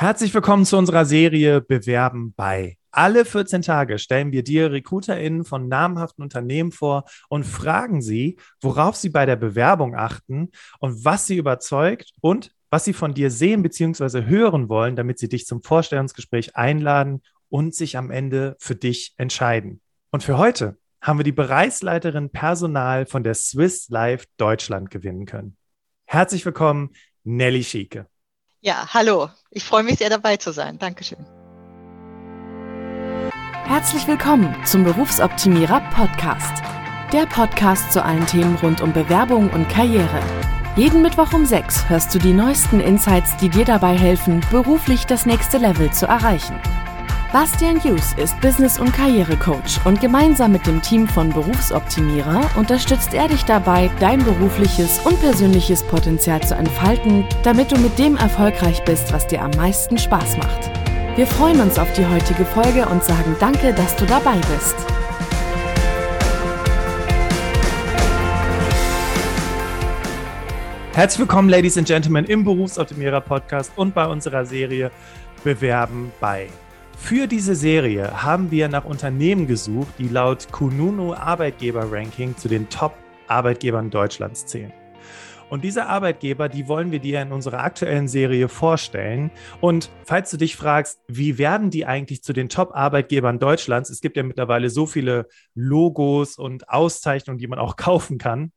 Herzlich willkommen zu unserer Serie Bewerben bei. Alle 14 Tage stellen wir dir RecruiterInnen von namhaften Unternehmen vor und fragen sie, worauf sie bei der Bewerbung achten und was sie überzeugt und was sie von dir sehen bzw. hören wollen, damit sie dich zum Vorstellungsgespräch einladen und sich am Ende für dich entscheiden. Und für heute haben wir die Bereichsleiterin Personal von der Swiss Life Deutschland gewinnen können. Herzlich willkommen, Nelly Schieke. Ja, hallo. Ich freue mich sehr dabei zu sein. Dankeschön. Herzlich willkommen zum Berufsoptimierer Podcast. Der Podcast zu allen Themen rund um Bewerbung und Karriere. Jeden Mittwoch um 6 hörst du die neuesten Insights, die dir dabei helfen, beruflich das nächste Level zu erreichen. Bastian Hughes ist Business- und Karrierecoach und gemeinsam mit dem Team von Berufsoptimierer unterstützt er dich dabei, dein berufliches und persönliches Potenzial zu entfalten, damit du mit dem erfolgreich bist, was dir am meisten Spaß macht. Wir freuen uns auf die heutige Folge und sagen danke, dass du dabei bist. Herzlich willkommen, Ladies and Gentlemen, im Berufsoptimierer Podcast und bei unserer Serie Bewerben bei. Für diese Serie haben wir nach Unternehmen gesucht, die laut Kununu Arbeitgeber-Ranking zu den Top-Arbeitgebern Deutschlands zählen. Und diese Arbeitgeber, die wollen wir dir in unserer aktuellen Serie vorstellen. Und falls du dich fragst, wie werden die eigentlich zu den Top-Arbeitgebern Deutschlands? Es gibt ja mittlerweile so viele Logos und Auszeichnungen, die man auch kaufen kann.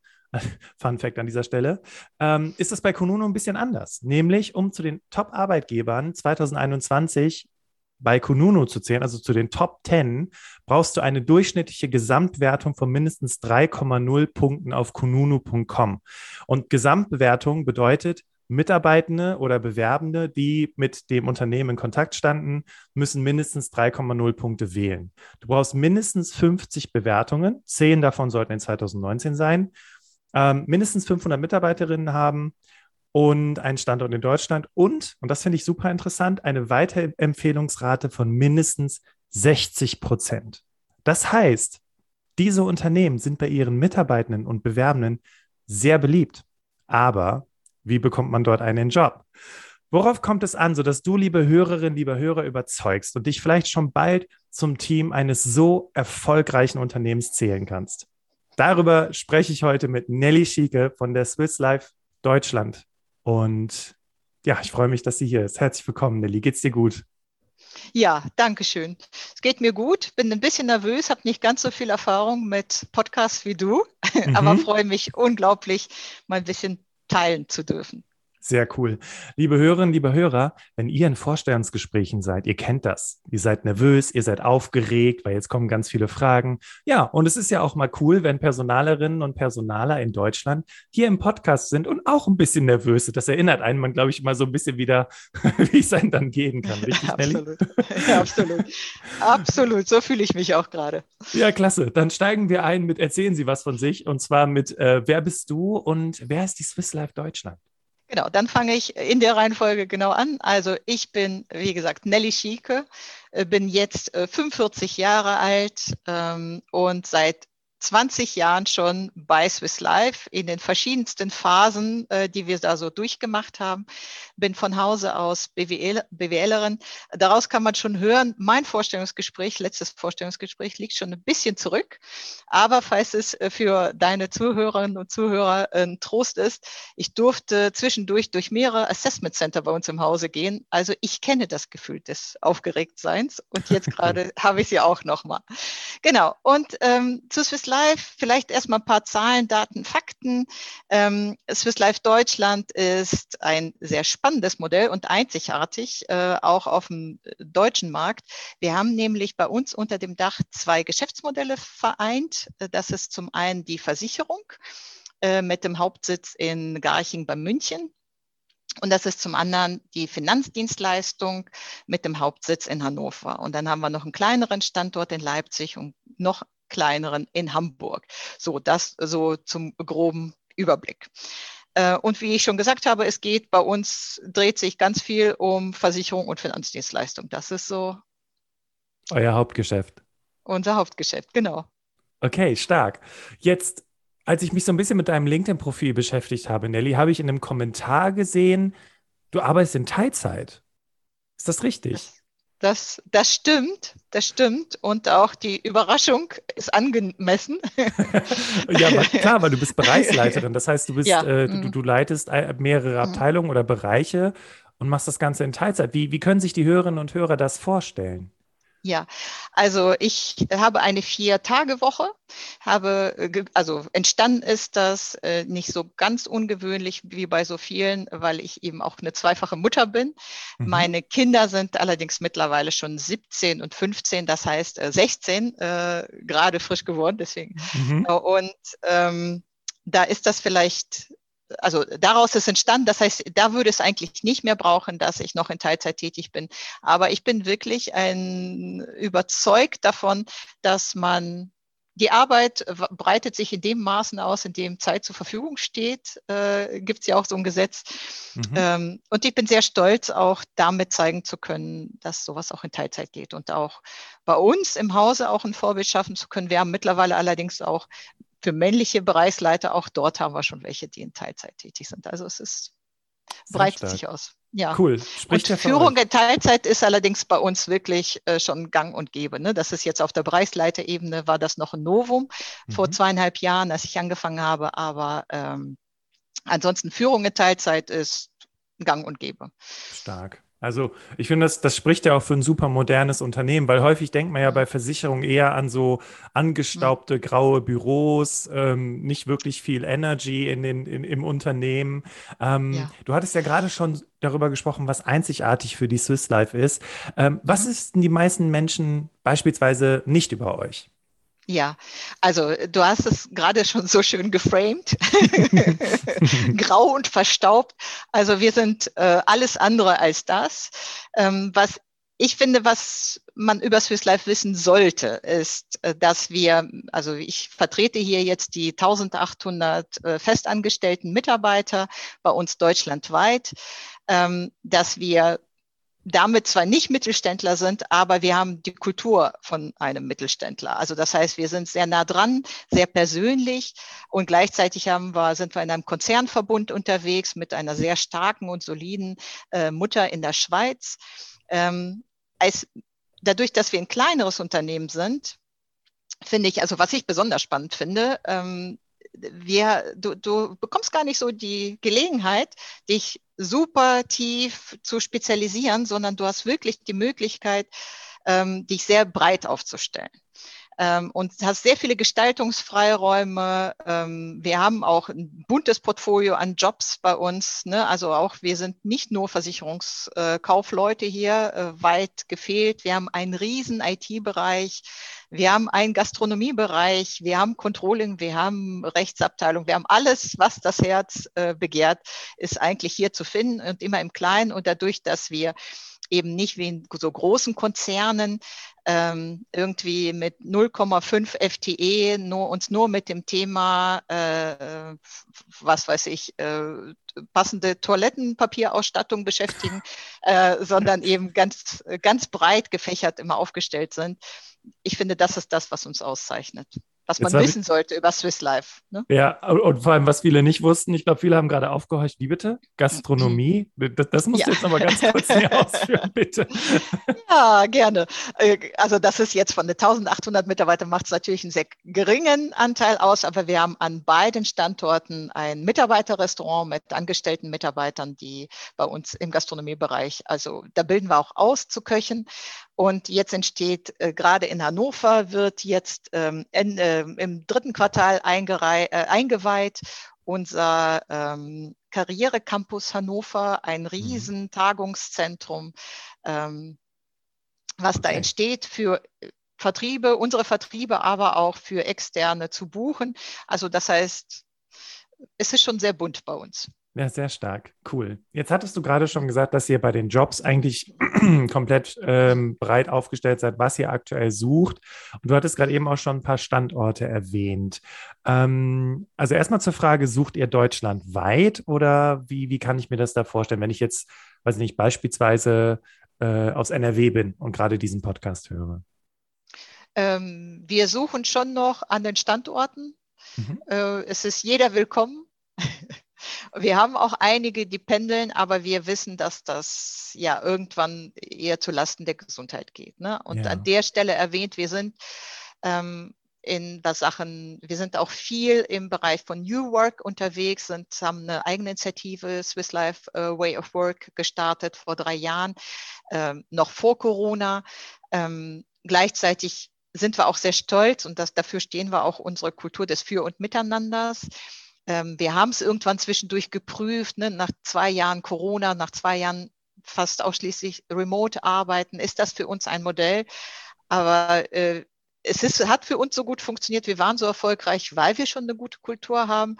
Fun Fact an dieser Stelle, ähm, ist das bei Konuno ein bisschen anders. Nämlich, um zu den Top-Arbeitgebern 2021 bei Kununu zu zählen, also zu den Top 10, brauchst du eine durchschnittliche Gesamtwertung von mindestens 3,0 Punkten auf kununu.com. Und Gesamtbewertung bedeutet, Mitarbeitende oder Bewerbende, die mit dem Unternehmen in Kontakt standen, müssen mindestens 3,0 Punkte wählen. Du brauchst mindestens 50 Bewertungen, 10 davon sollten in 2019 sein, ähm, mindestens 500 Mitarbeiterinnen haben und einen Standort in Deutschland und, und das finde ich super interessant, eine Weiterempfehlungsrate von mindestens 60 Prozent. Das heißt, diese Unternehmen sind bei ihren Mitarbeitenden und Bewerbenden sehr beliebt. Aber wie bekommt man dort einen Job? Worauf kommt es an, sodass du, liebe Hörerin, lieber Hörer, überzeugst und dich vielleicht schon bald zum Team eines so erfolgreichen Unternehmens zählen kannst? Darüber spreche ich heute mit Nelly Schieke von der Swiss Life Deutschland. Und ja, ich freue mich, dass sie hier ist. Herzlich willkommen, Nelly. Geht's dir gut? Ja, danke schön. Es geht mir gut, bin ein bisschen nervös, habe nicht ganz so viel Erfahrung mit Podcasts wie du, mhm. aber freue mich unglaublich, mal ein bisschen teilen zu dürfen. Sehr cool. Liebe Hörerinnen, liebe Hörer, wenn ihr in Vorstellungsgesprächen seid, ihr kennt das. Ihr seid nervös, ihr seid aufgeregt, weil jetzt kommen ganz viele Fragen. Ja, und es ist ja auch mal cool, wenn Personalerinnen und Personaler in Deutschland hier im Podcast sind und auch ein bisschen nervös sind. Das erinnert einen man, glaube ich, mal so ein bisschen wieder, wie es einem dann gehen kann. Richtig, absolut. Ja, absolut. absolut. So fühle ich mich auch gerade. Ja, klasse. Dann steigen wir ein mit Erzählen Sie was von sich und zwar mit äh, Wer bist du und wer ist die Swiss Life Deutschland? Genau, dann fange ich in der Reihenfolge genau an. Also ich bin, wie gesagt, Nelly Schieke, äh, bin jetzt 45 äh, Jahre alt ähm, und seit 20 Jahren schon bei Swiss Life in den verschiedensten Phasen, äh, die wir da so durchgemacht haben. Bin von Hause aus BWL, BWLerin. Daraus kann man schon hören, mein Vorstellungsgespräch, letztes Vorstellungsgespräch liegt schon ein bisschen zurück. Aber falls es äh, für deine Zuhörerinnen und Zuhörer ein Trost ist, ich durfte zwischendurch durch mehrere Assessment Center bei uns im Hause gehen. Also ich kenne das Gefühl des Aufgeregtseins und jetzt gerade habe ich sie auch nochmal. Genau. Und ähm, zu Swiss Life, vielleicht erstmal ein paar Zahlen, Daten, Fakten. Ähm, Swiss Life Deutschland ist ein sehr spannendes Modell und einzigartig, äh, auch auf dem deutschen Markt. Wir haben nämlich bei uns unter dem Dach zwei Geschäftsmodelle vereint. Das ist zum einen die Versicherung äh, mit dem Hauptsitz in Garching bei München. Und das ist zum anderen die Finanzdienstleistung mit dem Hauptsitz in Hannover. Und dann haben wir noch einen kleineren Standort in Leipzig und noch kleineren in Hamburg. So, das so zum groben Überblick. Äh, und wie ich schon gesagt habe, es geht bei uns, dreht sich ganz viel um Versicherung und Finanzdienstleistung. Das ist so. Euer Hauptgeschäft. Unser Hauptgeschäft, genau. Okay, stark. Jetzt, als ich mich so ein bisschen mit deinem LinkedIn-Profil beschäftigt habe, Nelly, habe ich in einem Kommentar gesehen, du arbeitest in Teilzeit. Ist das richtig? Das, das, das stimmt, das stimmt. Und auch die Überraschung ist angemessen. ja, klar, weil du bist Bereichsleiterin. Das heißt, du bist, ja. äh, du, mhm. du, leitest mehrere mhm. Abteilungen oder Bereiche und machst das Ganze in Teilzeit. Wie, wie können sich die Hörerinnen und Hörer das vorstellen? Ja, also ich habe eine Vier-Tage-Woche, habe, äh, also entstanden ist das äh, nicht so ganz ungewöhnlich wie bei so vielen, weil ich eben auch eine zweifache Mutter bin. Mhm. Meine Kinder sind allerdings mittlerweile schon 17 und 15, das heißt äh, 16, äh, gerade frisch geworden, deswegen. Mhm. Und ähm, da ist das vielleicht also daraus ist entstanden. Das heißt, da würde es eigentlich nicht mehr brauchen, dass ich noch in Teilzeit tätig bin. Aber ich bin wirklich ein überzeugt davon, dass man die Arbeit breitet sich in dem Maßen aus, in dem Zeit zur Verfügung steht. Äh, Gibt es ja auch so ein Gesetz. Mhm. Ähm, und ich bin sehr stolz, auch damit zeigen zu können, dass sowas auch in Teilzeit geht und auch bei uns im Hause auch ein Vorbild schaffen zu können. Wir haben mittlerweile allerdings auch für männliche Bereichsleiter, auch dort haben wir schon welche, die in Teilzeit tätig sind. Also es ist, breitet sich aus. Ja. Cool. Spricht und Führung in Teilzeit ist allerdings bei uns wirklich äh, schon gang und gäbe. Ne? Das ist jetzt auf der Bereichsleiterebene, war das noch ein Novum mhm. vor zweieinhalb Jahren, als ich angefangen habe. Aber ähm, ansonsten Führung in Teilzeit ist gang und gäbe. Stark. Also ich finde, das, das spricht ja auch für ein super modernes Unternehmen, weil häufig denkt man ja bei Versicherungen eher an so angestaubte graue Büros, ähm, nicht wirklich viel Energy in den, in, im Unternehmen. Ähm, ja. Du hattest ja gerade schon darüber gesprochen, was einzigartig für die Swiss Life ist. Ähm, was mhm. ist denn die meisten Menschen beispielsweise nicht über euch? Ja, also du hast es gerade schon so schön geframed, grau und verstaubt. Also wir sind äh, alles andere als das. Ähm, was ich finde, was man über Swiss Life wissen sollte, ist, äh, dass wir, also ich vertrete hier jetzt die 1800 äh, festangestellten Mitarbeiter bei uns deutschlandweit, ähm, dass wir damit zwar nicht Mittelständler sind, aber wir haben die Kultur von einem Mittelständler. Also das heißt, wir sind sehr nah dran, sehr persönlich und gleichzeitig haben wir, sind wir in einem Konzernverbund unterwegs mit einer sehr starken und soliden äh, Mutter in der Schweiz. Ähm, als, dadurch, dass wir ein kleineres Unternehmen sind, finde ich, also was ich besonders spannend finde, ähm, wir, du, du bekommst gar nicht so die Gelegenheit, dich super tief zu spezialisieren, sondern du hast wirklich die Möglichkeit, ähm, dich sehr breit aufzustellen ähm, und hast sehr viele Gestaltungsfreiräume. Ähm, wir haben auch ein buntes Portfolio an Jobs bei uns. Ne? Also auch wir sind nicht nur Versicherungskaufleute hier, äh, weit gefehlt. Wir haben einen riesen IT-Bereich. Wir haben einen Gastronomiebereich, wir haben Controlling, wir haben Rechtsabteilung, wir haben alles, was das Herz äh, begehrt, ist eigentlich hier zu finden und immer im Kleinen. Und dadurch, dass wir eben nicht wie in so großen Konzernen ähm, irgendwie mit 0,5 FTE nur, uns nur mit dem Thema, äh, was weiß ich, äh, passende Toilettenpapierausstattung beschäftigen, äh, sondern eben ganz, ganz breit gefächert immer aufgestellt sind. Ich finde, das ist das, was uns auszeichnet was man wissen sollte über Swiss Life. Ne? Ja, und vor allem, was viele nicht wussten, ich glaube, viele haben gerade aufgehorcht, wie bitte? Gastronomie? Das, das musst ja. du jetzt nochmal ganz kurz ausführen, bitte. Ja, gerne. Äh, also das ist jetzt von den 1800 Mitarbeitern, macht es natürlich einen sehr geringen Anteil aus, aber wir haben an beiden Standorten ein Mitarbeiterrestaurant mit angestellten Mitarbeitern, die bei uns im Gastronomiebereich, also da bilden wir auch aus zu Köchen. Und jetzt entsteht äh, gerade in Hannover, wird jetzt ähm, in, äh, im dritten Quartal äh, eingeweiht unser ähm, Karrierecampus Hannover, ein mhm. Riesentagungszentrum, ähm, was okay. da entsteht für Vertriebe, unsere Vertriebe, aber auch für Externe zu buchen. Also das heißt, es ist schon sehr bunt bei uns. Ja, sehr stark. Cool. Jetzt hattest du gerade schon gesagt, dass ihr bei den Jobs eigentlich komplett ähm, breit aufgestellt seid, was ihr aktuell sucht. Und du hattest gerade eben auch schon ein paar Standorte erwähnt. Ähm, also erstmal zur Frage, sucht ihr deutschlandweit oder wie, wie kann ich mir das da vorstellen, wenn ich jetzt, weiß nicht, beispielsweise äh, aus NRW bin und gerade diesen Podcast höre? Ähm, wir suchen schon noch an den Standorten. Mhm. Äh, es ist jeder willkommen. Wir haben auch einige, die pendeln, aber wir wissen, dass das ja irgendwann eher zu Lasten der Gesundheit geht. Ne? Und ja. an der Stelle erwähnt, wir sind ähm, in der Sachen, wir sind auch viel im Bereich von New Work unterwegs, sind, haben eine eigene Initiative, Swiss Life uh, Way of Work, gestartet vor drei Jahren, ähm, noch vor Corona. Ähm, gleichzeitig sind wir auch sehr stolz und das, dafür stehen wir auch unsere Kultur des Für- und Miteinanders. Ähm, wir haben es irgendwann zwischendurch geprüft, ne, nach zwei Jahren Corona, nach zwei Jahren fast ausschließlich remote arbeiten. Ist das für uns ein Modell? Aber äh, es ist, hat für uns so gut funktioniert. Wir waren so erfolgreich, weil wir schon eine gute Kultur haben.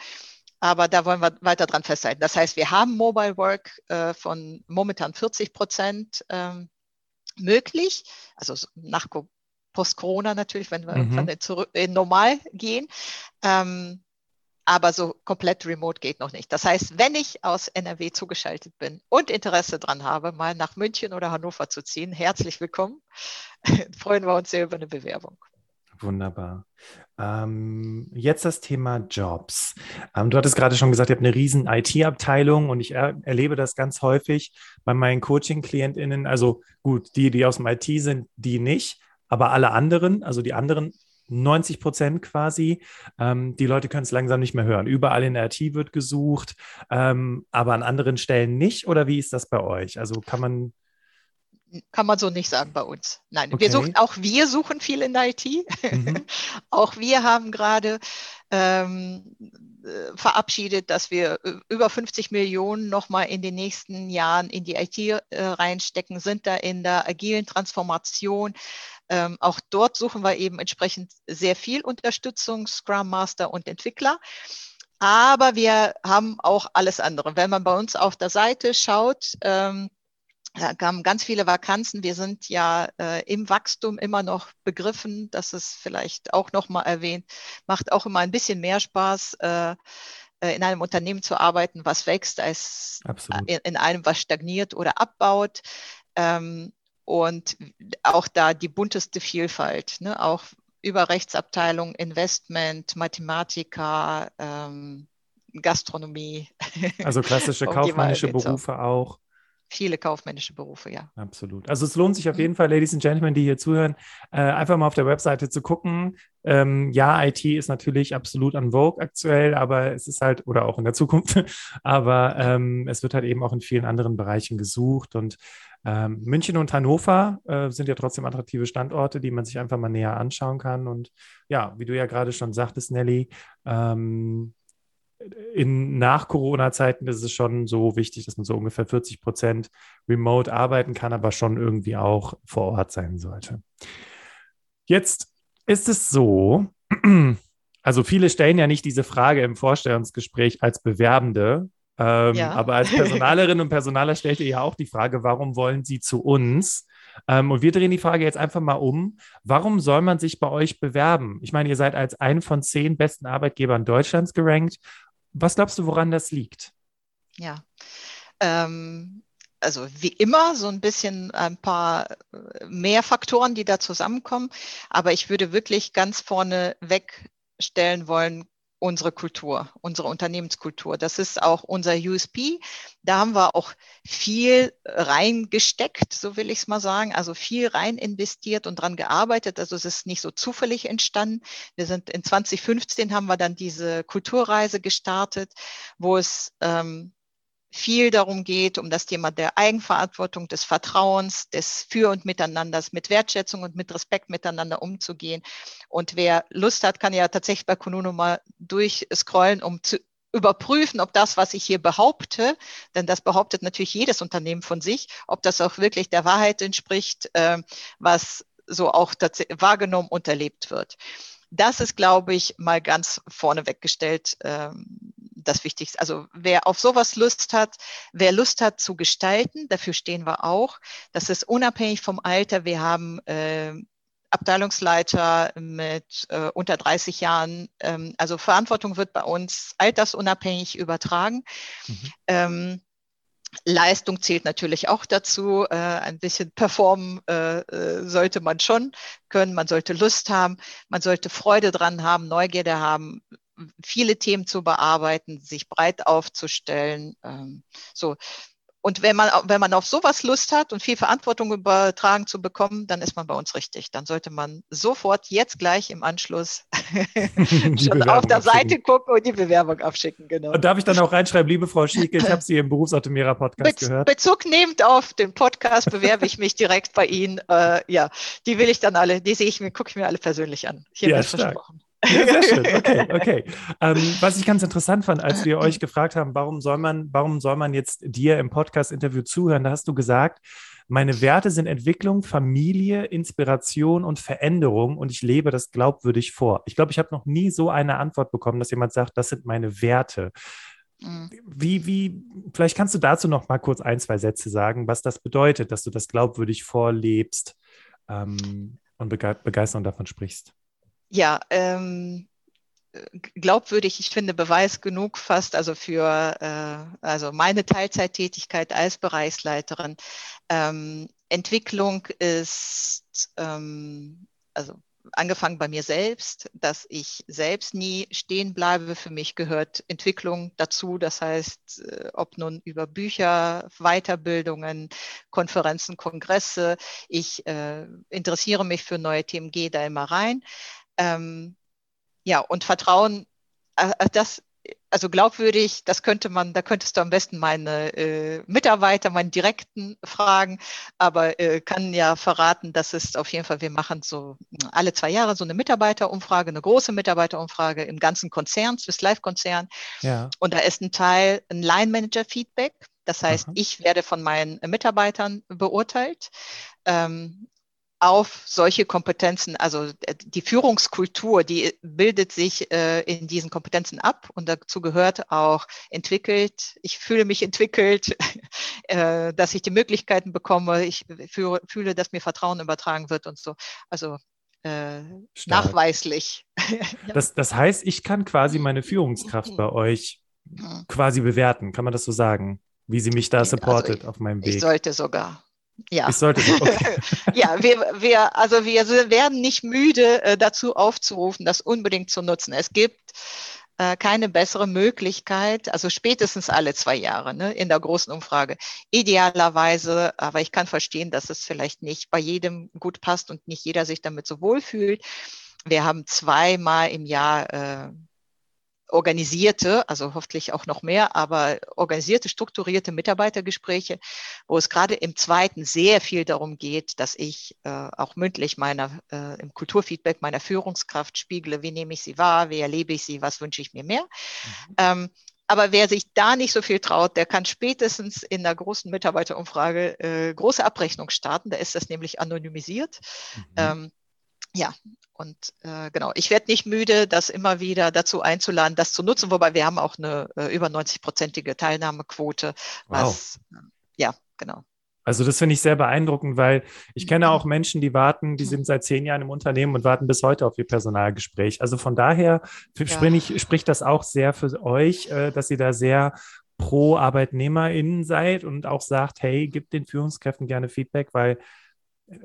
Aber da wollen wir weiter dran festhalten. Das heißt, wir haben Mobile Work äh, von momentan 40 Prozent ähm, möglich. Also nach Post-Corona natürlich, wenn wir mhm. irgendwann zurück in normal gehen. Ähm, aber so komplett remote geht noch nicht. Das heißt, wenn ich aus NRW zugeschaltet bin und Interesse daran habe, mal nach München oder Hannover zu ziehen, herzlich willkommen. Freuen wir uns sehr über eine Bewerbung. Wunderbar. Ähm, jetzt das Thema Jobs. Ähm, du hattest gerade schon gesagt, ihr habt eine riesen IT-Abteilung und ich er erlebe das ganz häufig bei meinen Coaching-KlientInnen. Also gut, die, die aus dem IT sind, die nicht, aber alle anderen, also die anderen 90 Prozent quasi. Ähm, die Leute können es langsam nicht mehr hören. Überall in der IT wird gesucht, ähm, aber an anderen Stellen nicht. Oder wie ist das bei euch? Also kann man kann man so nicht sagen bei uns. Nein, okay. wir suchen, auch wir suchen viel in der IT. Mhm. auch wir haben gerade ähm, äh, verabschiedet, dass wir über 50 Millionen nochmal in den nächsten Jahren in die IT äh, reinstecken, sind da in der agilen Transformation. Ähm, auch dort suchen wir eben entsprechend sehr viel Unterstützung, Scrum Master und Entwickler. Aber wir haben auch alles andere. Wenn man bei uns auf der Seite schaut, ähm, da kamen ganz viele Vakanzen. Wir sind ja äh, im Wachstum immer noch begriffen. Das ist vielleicht auch noch mal erwähnt. Macht auch immer ein bisschen mehr Spaß, äh, äh in einem Unternehmen zu arbeiten, was wächst, als in, in, einem, was stagniert oder abbaut. Ähm, und auch da die bunteste Vielfalt, ne? auch über Rechtsabteilung, Investment, Mathematiker, ähm, Gastronomie. Also klassische kaufmännische Berufe auch viele kaufmännische Berufe, ja. Absolut. Also es lohnt sich auf mhm. jeden Fall, Ladies and Gentlemen, die hier zuhören, äh, einfach mal auf der Webseite zu gucken. Ähm, ja, IT ist natürlich absolut an Vogue aktuell, aber es ist halt, oder auch in der Zukunft, aber ähm, es wird halt eben auch in vielen anderen Bereichen gesucht und ähm, München und Hannover äh, sind ja trotzdem attraktive Standorte, die man sich einfach mal näher anschauen kann. Und ja, wie du ja gerade schon sagtest, Nelly, ähm, in nach Corona-Zeiten ist es schon so wichtig, dass man so ungefähr 40 Prozent remote arbeiten kann, aber schon irgendwie auch vor Ort sein sollte. Jetzt ist es so, also viele stellen ja nicht diese Frage im Vorstellungsgespräch als Bewerbende, ähm, ja. aber als Personalerin und Personaler stellt ihr ja auch die Frage, warum wollen sie zu uns? Ähm, und wir drehen die Frage jetzt einfach mal um. Warum soll man sich bei euch bewerben? Ich meine, ihr seid als einen von zehn besten Arbeitgebern Deutschlands gerankt was glaubst du, woran das liegt? Ja, ähm, also wie immer so ein bisschen ein paar äh, mehr Faktoren, die da zusammenkommen. Aber ich würde wirklich ganz vorne wegstellen wollen, unsere Kultur, unsere Unternehmenskultur. Das ist auch unser USP. Da haben wir auch viel reingesteckt, so will ich es mal sagen, also viel rein investiert und dran gearbeitet. Also es ist nicht so zufällig entstanden. Wir sind in 2015 haben wir dann diese Kulturreise gestartet, wo es ähm, viel darum geht, um das Thema der Eigenverantwortung, des Vertrauens, des Für und Miteinanders, mit Wertschätzung und mit Respekt miteinander umzugehen. Und wer Lust hat, kann ja tatsächlich bei Konuno mal durchscrollen, um zu überprüfen, ob das, was ich hier behaupte, denn das behauptet natürlich jedes Unternehmen von sich, ob das auch wirklich der Wahrheit entspricht, äh, was so auch wahrgenommen und erlebt wird. Das ist, glaube ich, mal ganz vorne weggestellt ähm, das Wichtigste. Also wer auf sowas Lust hat, wer Lust hat zu gestalten, dafür stehen wir auch. Das ist unabhängig vom Alter. Wir haben äh, Abteilungsleiter mit äh, unter 30 Jahren. Ähm, also Verantwortung wird bei uns altersunabhängig übertragen. Mhm. Ähm, Leistung zählt natürlich auch dazu. Äh, ein bisschen performen äh, äh, sollte man schon können. Man sollte Lust haben. Man sollte Freude dran haben, Neugierde haben. Viele Themen zu bearbeiten, sich breit aufzustellen. Ähm, so, und wenn man, wenn man auf sowas Lust hat und viel Verantwortung übertragen zu bekommen, dann ist man bei uns richtig. Dann sollte man sofort jetzt gleich im Anschluss schon auf der Seite gucken und die Bewerbung abschicken. Genau. Und darf ich dann auch reinschreiben, liebe Frau Schieke, ich habe Sie im Berufsoptimierer Podcast Be gehört. Bezug nehmend auf den Podcast bewerbe ich mich direkt bei Ihnen. Äh, ja, die will ich dann alle, die sehe ich mir, gucke ich mir alle persönlich an. Hier ja, versprochen. Ja, sehr schön. Okay, okay. Ähm, was ich ganz interessant fand, als wir euch gefragt haben, warum soll man, warum soll man jetzt dir im Podcast-Interview zuhören, da hast du gesagt, meine Werte sind Entwicklung, Familie, Inspiration und Veränderung und ich lebe das glaubwürdig vor. Ich glaube, ich habe noch nie so eine Antwort bekommen, dass jemand sagt, das sind meine Werte. Mhm. Wie, wie, vielleicht kannst du dazu noch mal kurz ein, zwei Sätze sagen, was das bedeutet, dass du das glaubwürdig vorlebst ähm, und Begeisterung davon sprichst. Ja, ähm, glaubwürdig, ich finde Beweis genug fast, also für äh, also meine Teilzeittätigkeit als Bereichsleiterin. Ähm, Entwicklung ist ähm, also angefangen bei mir selbst, dass ich selbst nie stehen bleibe. Für mich gehört Entwicklung dazu. Das heißt, äh, ob nun über Bücher, Weiterbildungen, Konferenzen, Kongresse. Ich äh, interessiere mich für neue Themen, gehe da immer rein. Ähm, ja, und Vertrauen, äh, äh, das, also glaubwürdig, das könnte man, da könntest du am besten meine äh, Mitarbeiter, meinen Direkten fragen, aber äh, kann ja verraten, dass es auf jeden Fall, wir machen so alle zwei Jahre so eine Mitarbeiterumfrage, eine große Mitarbeiterumfrage im ganzen Konzern, Swiss Life Konzern. Ja. Und da ist ein Teil ein Line Manager Feedback. Das heißt, Aha. ich werde von meinen Mitarbeitern beurteilt. Ähm, auf solche Kompetenzen, also äh, die Führungskultur, die bildet sich äh, in diesen Kompetenzen ab und dazu gehört auch entwickelt, ich fühle mich entwickelt, äh, dass ich die Möglichkeiten bekomme, ich fühle, fühle, dass mir Vertrauen übertragen wird und so. Also äh, nachweislich. das, das heißt, ich kann quasi meine Führungskraft bei euch quasi bewerten, kann man das so sagen, wie sie mich da also supportet also ich, auf meinem Weg? Ich sollte sogar. Ja. Ich sollte okay. ja, wir, wir, also wir werden nicht müde, äh, dazu aufzurufen, das unbedingt zu nutzen. Es gibt äh, keine bessere Möglichkeit, also spätestens alle zwei Jahre ne, in der großen Umfrage. Idealerweise, aber ich kann verstehen, dass es vielleicht nicht bei jedem gut passt und nicht jeder sich damit so wohl fühlt. Wir haben zweimal im Jahr äh, organisierte, also hoffentlich auch noch mehr, aber organisierte, strukturierte Mitarbeitergespräche, wo es gerade im zweiten sehr viel darum geht, dass ich äh, auch mündlich meiner, äh, im Kulturfeedback meiner Führungskraft spiegle, wie nehme ich sie wahr, wie erlebe ich sie, was wünsche ich mir mehr. Mhm. Ähm, aber wer sich da nicht so viel traut, der kann spätestens in der großen Mitarbeiterumfrage äh, große Abrechnung starten. Da ist das nämlich anonymisiert. Mhm. Ähm, ja, und äh, genau, ich werde nicht müde, das immer wieder dazu einzuladen, das zu nutzen, wobei wir haben auch eine äh, über 90-prozentige Teilnahmequote. Was, wow. äh, ja, genau. Also das finde ich sehr beeindruckend, weil ich kenne mhm. auch Menschen, die warten, die sind seit zehn Jahren im Unternehmen und warten bis heute auf ihr Personalgespräch. Also von daher ja. sprich, spricht das auch sehr für euch, äh, dass ihr da sehr pro ArbeitnehmerInnen seid und auch sagt, hey, gebt den Führungskräften gerne Feedback, weil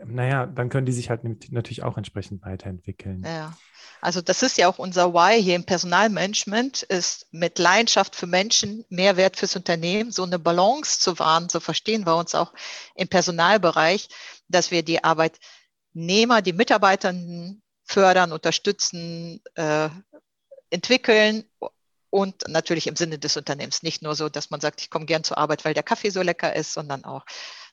naja, dann können die sich halt natürlich auch entsprechend weiterentwickeln. Ja, also das ist ja auch unser Why hier im Personalmanagement, ist mit Leidenschaft für Menschen, Mehrwert fürs Unternehmen, so eine Balance zu wahren, so verstehen wir uns auch im Personalbereich, dass wir die Arbeitnehmer, die Mitarbeitenden fördern, unterstützen, äh, entwickeln und natürlich im Sinne des Unternehmens. Nicht nur so, dass man sagt, ich komme gern zur Arbeit, weil der Kaffee so lecker ist, sondern auch,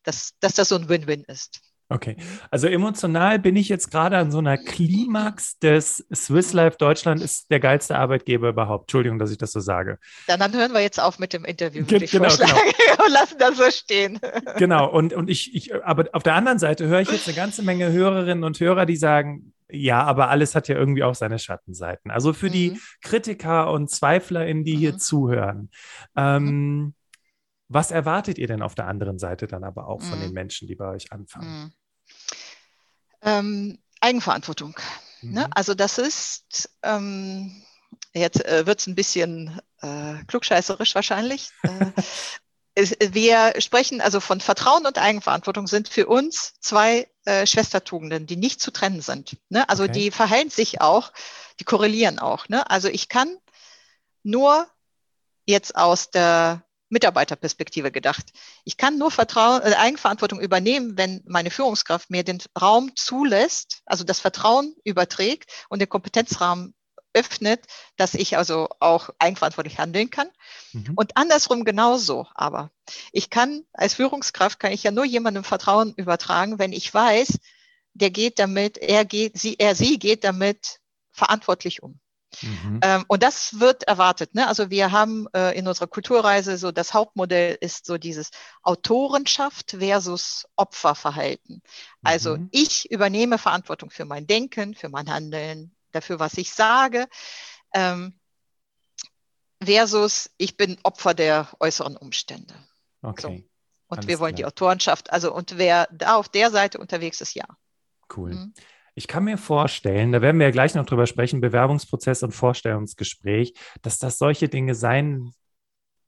dass, dass das so ein Win-Win ist. Okay, also emotional bin ich jetzt gerade an so einer Klimax des Swiss Life Deutschland ist der geilste Arbeitgeber überhaupt. Entschuldigung, dass ich das so sage. Dann, dann hören wir jetzt auf mit dem Interview, Ge genau, genau. und lassen das so stehen. Genau, und, und ich, ich, aber auf der anderen Seite höre ich jetzt eine ganze Menge Hörerinnen und Hörer, die sagen, ja, aber alles hat ja irgendwie auch seine Schattenseiten. Also für mhm. die Kritiker und ZweiflerInnen, die mhm. hier zuhören. Ähm, mhm. Was erwartet ihr denn auf der anderen Seite dann aber auch von den mhm. Menschen, die bei euch anfangen? Ähm, Eigenverantwortung. Ne? Mhm. Ne? Also das ist, ähm, jetzt äh, wird es ein bisschen äh, klugscheißerisch wahrscheinlich. äh, wir sprechen also von Vertrauen und Eigenverantwortung sind für uns zwei äh, Schwestertugenden, die nicht zu trennen sind. Ne? Also okay. die verhalten sich auch, die korrelieren auch. Ne? Also ich kann nur jetzt aus der Mitarbeiterperspektive gedacht. Ich kann nur Vertrauen, äh, Eigenverantwortung übernehmen, wenn meine Führungskraft mir den Raum zulässt, also das Vertrauen überträgt und den Kompetenzrahmen öffnet, dass ich also auch eigenverantwortlich handeln kann. Mhm. Und andersrum genauso. Aber ich kann als Führungskraft kann ich ja nur jemandem Vertrauen übertragen, wenn ich weiß, der geht damit, er geht, sie, er, sie geht damit verantwortlich um. Mhm. Ähm, und das wird erwartet. Ne? Also wir haben äh, in unserer Kulturreise so das Hauptmodell ist so dieses Autorenschaft versus Opferverhalten. Also mhm. ich übernehme Verantwortung für mein Denken, für mein Handeln, dafür, was ich sage, ähm, versus ich bin Opfer der äußeren Umstände. Okay. So. Und Alles wir wollen klar. die Autorenschaft, also und wer da auf der Seite unterwegs ist, ja. Cool. Mhm. Ich kann mir vorstellen, da werden wir ja gleich noch drüber sprechen, Bewerbungsprozess und Vorstellungsgespräch, dass das solche Dinge sein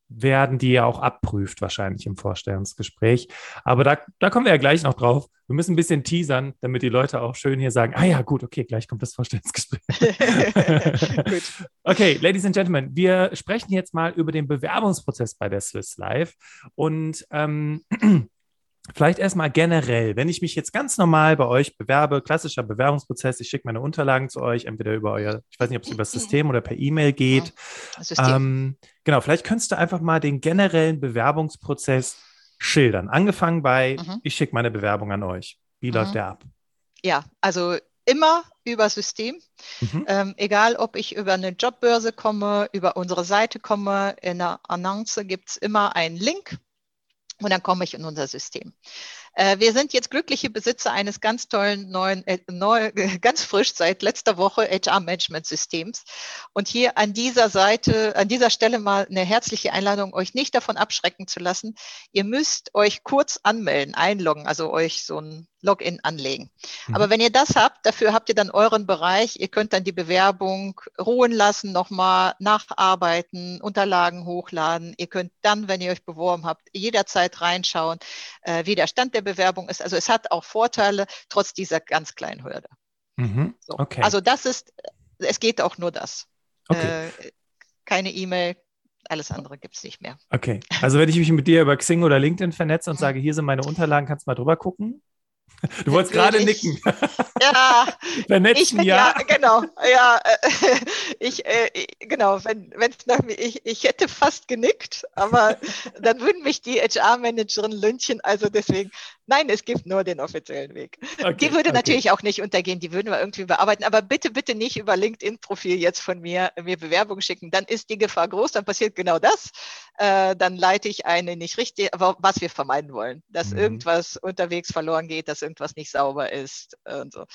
werden, die ihr auch abprüft, wahrscheinlich im Vorstellungsgespräch. Aber da, da kommen wir ja gleich noch drauf. Wir müssen ein bisschen teasern, damit die Leute auch schön hier sagen, ah ja, gut, okay, gleich kommt das Vorstellungsgespräch. okay, Ladies and Gentlemen, wir sprechen jetzt mal über den Bewerbungsprozess bei der Swiss Life. Und ähm, Vielleicht erstmal generell, wenn ich mich jetzt ganz normal bei euch bewerbe, klassischer Bewerbungsprozess, ich schicke meine Unterlagen zu euch, entweder über euer, ich weiß nicht, ob es über das System oder per E-Mail geht. Ja, ähm, genau, vielleicht könntest du einfach mal den generellen Bewerbungsprozess schildern. Angefangen bei, mhm. ich schicke meine Bewerbung an euch. Wie mhm. läuft der ab? Ja, also immer über System. Mhm. Ähm, egal, ob ich über eine Jobbörse komme, über unsere Seite komme, in der Annonce gibt es immer einen Link und dann komme ich in unser System. Äh, wir sind jetzt glückliche Besitzer eines ganz tollen neuen, äh, neu, ganz frisch seit letzter Woche HR-Management-Systems. Und hier an dieser Seite, an dieser Stelle mal eine herzliche Einladung, euch nicht davon abschrecken zu lassen. Ihr müsst euch kurz anmelden, einloggen, also euch so ein Login anlegen. Mhm. Aber wenn ihr das habt, dafür habt ihr dann euren Bereich. Ihr könnt dann die Bewerbung ruhen lassen, nochmal nacharbeiten, Unterlagen hochladen. Ihr könnt dann, wenn ihr euch beworben habt, jederzeit reinschauen, äh, wie der Stand der Bewerbung ist. Also es hat auch Vorteile, trotz dieser ganz kleinen Hürde. Mhm. So. Okay. Also das ist, es geht auch nur das. Okay. Äh, keine E-Mail, alles andere gibt es nicht mehr. Okay. Also wenn ich mich mit dir über Xing oder LinkedIn vernetze und mhm. sage, hier sind meine Unterlagen, kannst du mal drüber gucken? Du wolltest gerade nicken. Ja, Vernetzen, ich, ja. ja. Genau, ja, äh, ich, äh, genau, wenn es nach mir, ich, ich hätte fast genickt, aber dann würden mich die HR-Managerin lünchen, also deswegen, nein, es gibt nur den offiziellen Weg. Okay, die würde okay. natürlich auch nicht untergehen, die würden wir irgendwie bearbeiten, aber bitte, bitte nicht über LinkedIn-Profil jetzt von mir mir Bewerbung schicken, dann ist die Gefahr groß, dann passiert genau das, äh, dann leite ich eine nicht richtig, aber was wir vermeiden wollen, dass mhm. irgendwas unterwegs verloren geht, dass irgendwas nicht sauber ist und so.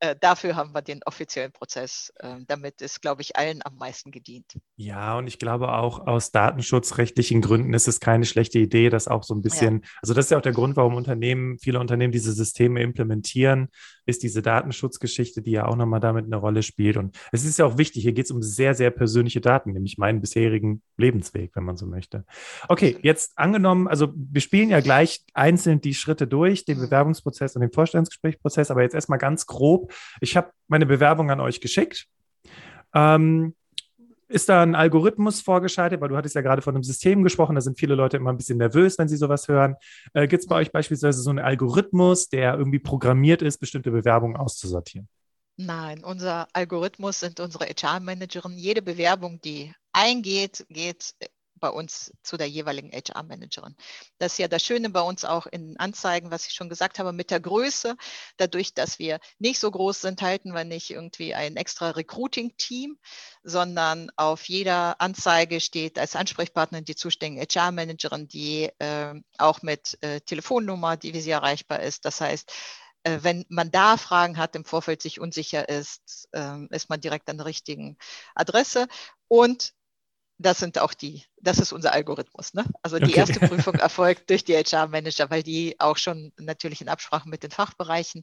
Äh, dafür haben wir den offiziellen Prozess. Äh, damit ist, glaube ich, allen am meisten gedient. Ja, und ich glaube auch aus datenschutzrechtlichen Gründen ist es keine schlechte Idee, das auch so ein bisschen, ja. also das ist ja auch der Grund, warum Unternehmen, viele Unternehmen diese Systeme implementieren, ist diese Datenschutzgeschichte, die ja auch nochmal damit eine Rolle spielt. Und es ist ja auch wichtig, hier geht es um sehr, sehr persönliche Daten, nämlich meinen bisherigen Lebensweg, wenn man so möchte. Okay, jetzt angenommen, also wir spielen ja gleich einzeln die Schritte durch, den mhm. Bewerbungsprozess und den Vorstellungsgesprächprozess, aber jetzt erstmal ganz grob. Ich habe meine Bewerbung an euch geschickt. Ähm, ist da ein Algorithmus vorgeschaltet? Weil du hattest ja gerade von einem System gesprochen, da sind viele Leute immer ein bisschen nervös, wenn sie sowas hören. Äh, Gibt es bei euch beispielsweise so einen Algorithmus, der irgendwie programmiert ist, bestimmte Bewerbungen auszusortieren? Nein, unser Algorithmus sind unsere HR-Managerinnen. Jede Bewerbung, die eingeht, geht bei uns zu der jeweiligen HR-Managerin. Das ist ja das Schöne bei uns auch in Anzeigen, was ich schon gesagt habe, mit der Größe. Dadurch, dass wir nicht so groß sind, halten wir nicht irgendwie ein extra Recruiting-Team, sondern auf jeder Anzeige steht als Ansprechpartnerin die zuständige HR-Managerin, die äh, auch mit äh, Telefonnummer, die wie sie erreichbar ist. Das heißt, äh, wenn man da Fragen hat, im Vorfeld sich unsicher ist, ähm, ist man direkt an der richtigen Adresse. Und das sind auch die, das ist unser Algorithmus. Ne? Also die okay. erste Prüfung erfolgt durch die HR-Manager, weil die auch schon natürlich in Absprache mit den Fachbereichen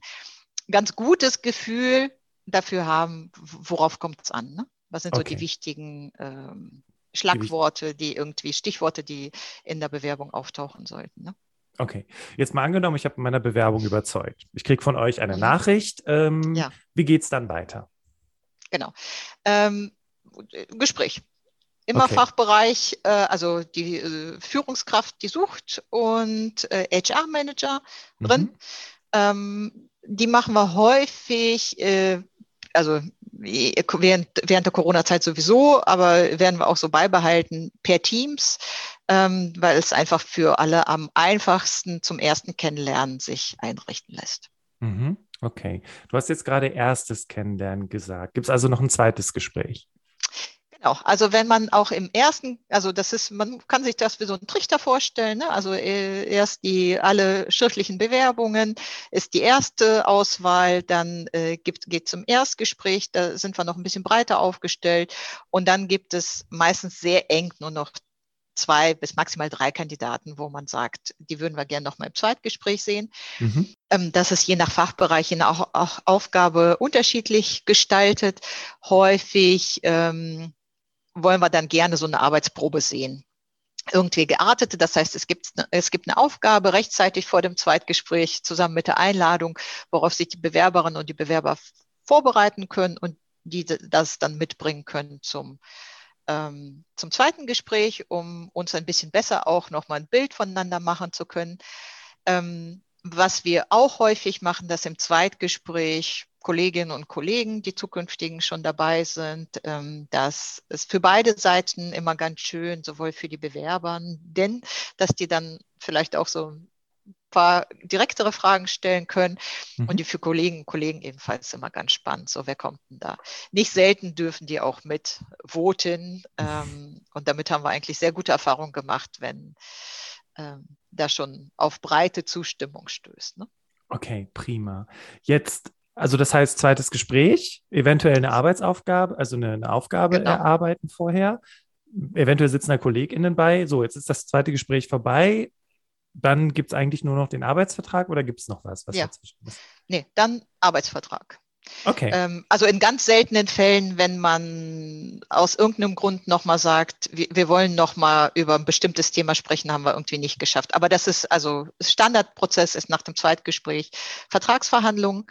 ganz gutes Gefühl dafür haben, worauf kommt es an. Ne? Was sind okay. so die wichtigen ähm, Schlagworte, die irgendwie Stichworte, die in der Bewerbung auftauchen sollten. Ne? Okay, jetzt mal angenommen, ich habe meiner Bewerbung überzeugt. Ich kriege von euch eine mhm. Nachricht. Ähm, ja. Wie geht es dann weiter? Genau. Ähm, Gespräch Immer okay. Fachbereich, äh, also die äh, Führungskraft, die sucht und äh, HR-Manager mhm. drin. Ähm, die machen wir häufig, äh, also während, während der Corona-Zeit sowieso, aber werden wir auch so beibehalten per Teams, ähm, weil es einfach für alle am einfachsten zum ersten Kennenlernen sich einrichten lässt. Mhm. Okay. Du hast jetzt gerade erstes Kennenlernen gesagt. Gibt es also noch ein zweites Gespräch? Genau, also wenn man auch im ersten, also das ist, man kann sich das wie so einen Trichter vorstellen, ne? also äh, erst die alle schriftlichen Bewerbungen ist die erste Auswahl, dann äh, gibt, geht zum Erstgespräch, da sind wir noch ein bisschen breiter aufgestellt und dann gibt es meistens sehr eng nur noch zwei bis maximal drei Kandidaten, wo man sagt, die würden wir gerne noch mal im Zweitgespräch sehen. Mhm. Ähm, das ist je nach Fachbereich, je nach auch Aufgabe unterschiedlich gestaltet. Häufig ähm, wollen wir dann gerne so eine Arbeitsprobe sehen. Irgendwie geartete, das heißt, es gibt, es gibt eine Aufgabe rechtzeitig vor dem Zweitgespräch zusammen mit der Einladung, worauf sich die Bewerberinnen und die Bewerber vorbereiten können und die das dann mitbringen können zum, ähm, zum zweiten Gespräch, um uns ein bisschen besser auch nochmal ein Bild voneinander machen zu können. Ähm, was wir auch häufig machen, dass im Zweitgespräch Kolleginnen und Kollegen, die zukünftigen schon dabei sind. Ähm, das ist für beide Seiten immer ganz schön, sowohl für die Bewerber, denn dass die dann vielleicht auch so ein paar direktere Fragen stellen können mhm. und die für Kolleginnen und Kollegen ebenfalls immer ganz spannend. So, wer kommt denn da? Nicht selten dürfen die auch mit voten ähm, und damit haben wir eigentlich sehr gute Erfahrungen gemacht, wenn ähm, da schon auf breite Zustimmung stößt. Ne? Okay, prima. Jetzt also das heißt, zweites Gespräch, eventuell eine Arbeitsaufgabe, also eine, eine Aufgabe genau. erarbeiten vorher. Eventuell sitzen da KollegInnen bei. So, jetzt ist das zweite Gespräch vorbei. Dann gibt es eigentlich nur noch den Arbeitsvertrag oder gibt es noch was, was ja. dazwischen ist? Nee, dann Arbeitsvertrag. Okay. Ähm, also in ganz seltenen Fällen, wenn man aus irgendeinem Grund nochmal sagt, wir, wir wollen nochmal über ein bestimmtes Thema sprechen, haben wir irgendwie nicht geschafft. Aber das ist also Standardprozess ist nach dem Zweitgespräch Vertragsverhandlungen.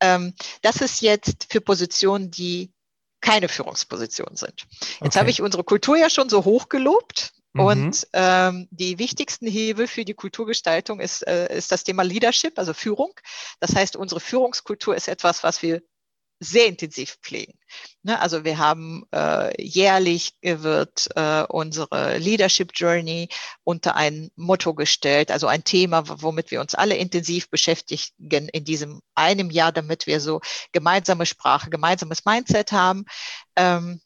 Ähm, das ist jetzt für Positionen, die keine Führungspositionen sind. Jetzt okay. habe ich unsere Kultur ja schon so hoch gelobt. Mhm. Und ähm, die wichtigsten Hebel für die Kulturgestaltung ist, äh, ist das Thema Leadership, also Führung. Das heißt, unsere Führungskultur ist etwas, was wir sehr intensiv pflegen. Ne? Also wir haben äh, jährlich wird äh, unsere Leadership Journey unter ein Motto gestellt, also ein Thema, womit wir uns alle intensiv beschäftigen in diesem einem Jahr, damit wir so gemeinsame Sprache, gemeinsames Mindset haben. Ähm,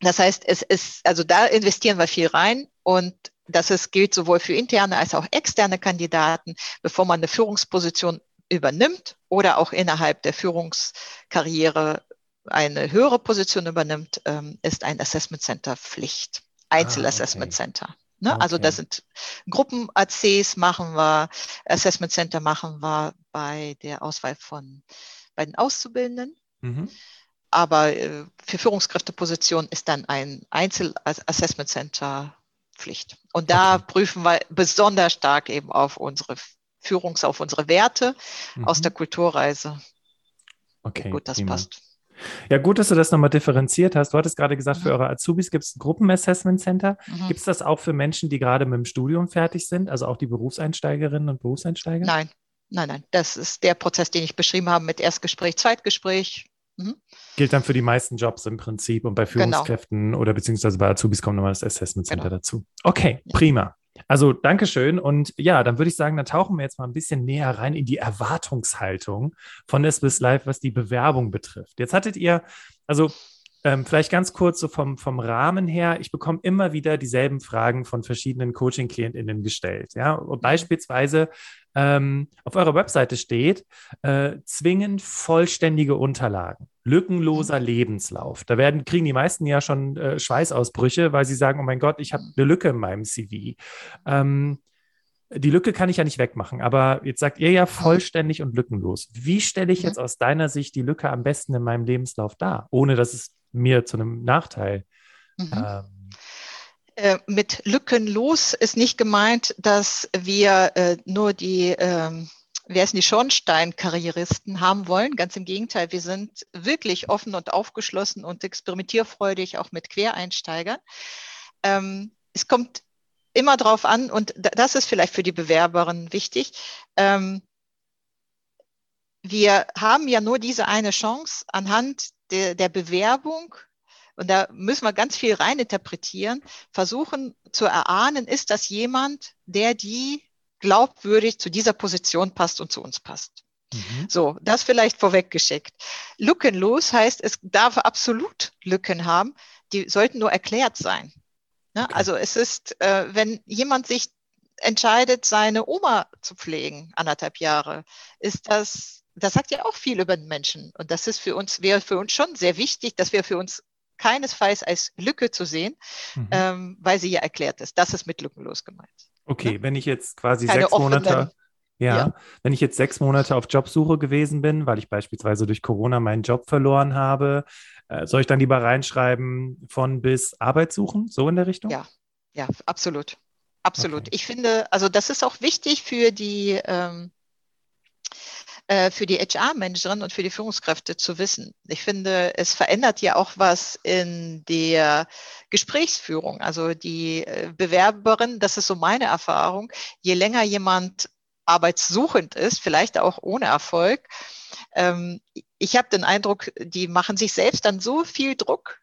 das heißt, es ist, also da investieren wir viel rein und das ist, gilt sowohl für interne als auch externe Kandidaten, bevor man eine Führungsposition übernimmt oder auch innerhalb der Führungskarriere eine höhere Position übernimmt, ähm, ist ein Assessment Center Pflicht. Einzelassessment ah, okay. Center. Ne? Okay. Also das sind Gruppen-ACs machen wir, Assessment Center machen wir bei der Auswahl von bei den Auszubildenden. Mhm. Aber äh, für Führungskräftepositionen ist dann ein Einzel-Assessment Center Pflicht. Und da okay. prüfen wir besonders stark eben auf unsere Führungs-, auf unsere Werte mhm. aus der Kulturreise. Okay. Wie gut das prima. passt. Ja, gut, dass du das nochmal differenziert hast. Du hattest gerade gesagt, mhm. für eure Azubis gibt es ein Gruppenassessment Center. Mhm. Gibt es das auch für Menschen, die gerade mit dem Studium fertig sind, also auch die Berufseinsteigerinnen und Berufseinsteiger? Nein, nein, nein. Das ist der Prozess, den ich beschrieben habe mit Erstgespräch, Zweitgespräch, Mhm. Gilt dann für die meisten Jobs im Prinzip und bei genau. Führungskräften genau. oder beziehungsweise bei Azubis kommt nochmal das Assessment Center genau. dazu. Okay, ja. prima. Also Dankeschön. Und ja, dann würde ich sagen, dann tauchen wir jetzt mal ein bisschen näher rein in die Erwartungshaltung von SBIS Live, was die Bewerbung betrifft. Jetzt hattet ihr, also ähm, vielleicht ganz kurz so vom, vom Rahmen her. Ich bekomme immer wieder dieselben Fragen von verschiedenen Coaching-KlientInnen gestellt. Ja, und beispielsweise ähm, auf eurer Webseite steht, äh, zwingend vollständige Unterlagen, lückenloser Lebenslauf. Da werden, kriegen die meisten ja schon äh, Schweißausbrüche, weil sie sagen, oh mein Gott, ich habe eine Lücke in meinem CV. Ähm, die Lücke kann ich ja nicht wegmachen, aber jetzt sagt ihr ja vollständig und lückenlos. Wie stelle ich jetzt aus deiner Sicht die Lücke am besten in meinem Lebenslauf dar, ohne dass es mir zu einem Nachteil mhm. ähm, äh, mit lückenlos ist nicht gemeint, dass wir äh, nur die ähm, wir es die Schornsteinkarrieristen haben wollen. Ganz im Gegenteil, wir sind wirklich offen und aufgeschlossen und experimentierfreudig, auch mit Quereinsteigern. Ähm, es kommt immer darauf an, und das ist vielleicht für die Bewerberin wichtig, ähm, wir haben ja nur diese eine Chance anhand der, der Bewerbung und da müssen wir ganz viel reininterpretieren, versuchen zu erahnen, ist das jemand, der die glaubwürdig zu dieser Position passt und zu uns passt. Mhm. So, das vielleicht vorweggeschickt. Lückenlos heißt, es darf absolut Lücken haben, die sollten nur erklärt sein. Ne? Okay. Also es ist, äh, wenn jemand sich entscheidet, seine Oma zu pflegen, anderthalb Jahre, ist das, das sagt ja auch viel über den Menschen. Und das ist für uns, wäre für uns schon sehr wichtig, dass wir für uns keinesfalls als Lücke zu sehen, mhm. ähm, weil sie ja erklärt ist. Das ist mit lückenlos gemeint. Okay, ne? wenn ich jetzt quasi Keine sechs Monate, ja, ja, wenn ich jetzt sechs Monate auf Jobsuche gewesen bin, weil ich beispielsweise durch Corona meinen Job verloren habe, äh, soll ich dann lieber reinschreiben von bis Arbeit suchen, so in der Richtung? Ja, ja, absolut. Absolut. Okay. Ich finde, also das ist auch wichtig für die ähm, äh, für die HR-Managerin und für die Führungskräfte zu wissen. Ich finde, es verändert ja auch was in der Gesprächsführung. Also die äh, Bewerberin, das ist so meine Erfahrung, je länger jemand arbeitssuchend ist, vielleicht auch ohne Erfolg, ähm, ich habe den Eindruck, die machen sich selbst dann so viel Druck,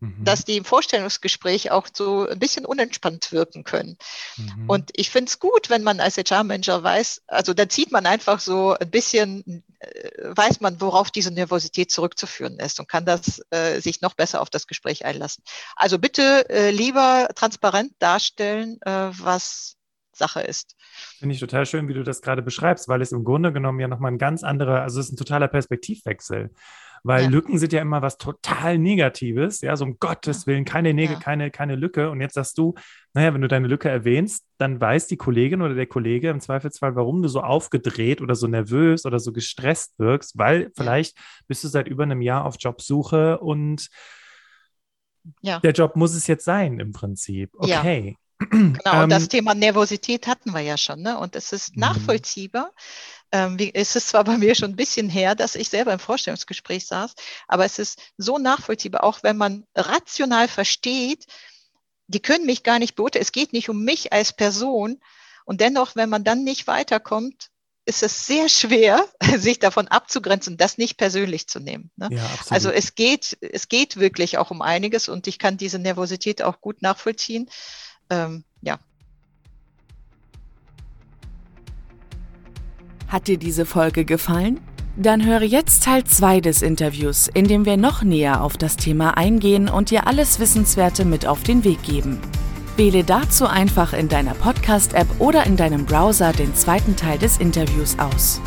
mhm. dass die im Vorstellungsgespräch auch so ein bisschen unentspannt wirken können. Mhm. Und ich finde es gut, wenn man als HR-Manager weiß, also da zieht man einfach so ein bisschen, äh, weiß man, worauf diese Nervosität zurückzuführen ist und kann das äh, sich noch besser auf das Gespräch einlassen. Also bitte äh, lieber transparent darstellen, äh, was Sache ist. Finde ich total schön, wie du das gerade beschreibst, weil es im Grunde genommen ja nochmal ein ganz anderer, also es ist ein totaler Perspektivwechsel weil ja. Lücken sind ja immer was total Negatives, ja, so um Gottes Willen, keine Nägel, ja. keine, keine Lücke. Und jetzt sagst du, naja, wenn du deine Lücke erwähnst, dann weiß die Kollegin oder der Kollege im Zweifelsfall, warum du so aufgedreht oder so nervös oder so gestresst wirkst, weil vielleicht bist du seit über einem Jahr auf Jobsuche und ja. der Job muss es jetzt sein im Prinzip. Okay. Genau, und das ähm, Thema Nervosität hatten wir ja schon, ne? Und es ist mhm. nachvollziehbar. Ähm, wie, es ist zwar bei mir schon ein bisschen her, dass ich selber im Vorstellungsgespräch saß, aber es ist so nachvollziehbar, auch wenn man rational versteht, die können mich gar nicht beurteilen. Es geht nicht um mich als Person. Und dennoch, wenn man dann nicht weiterkommt, ist es sehr schwer, sich davon abzugrenzen, das nicht persönlich zu nehmen. Ne? Ja, also es geht, es geht wirklich auch um einiges und ich kann diese Nervosität auch gut nachvollziehen ähm, Hat dir diese Folge gefallen? Dann höre jetzt Teil 2 des Interviews, in dem wir noch näher auf das Thema eingehen und dir alles Wissenswerte mit auf den Weg geben. Wähle dazu einfach in deiner Podcast-App oder in deinem Browser den zweiten Teil des Interviews aus.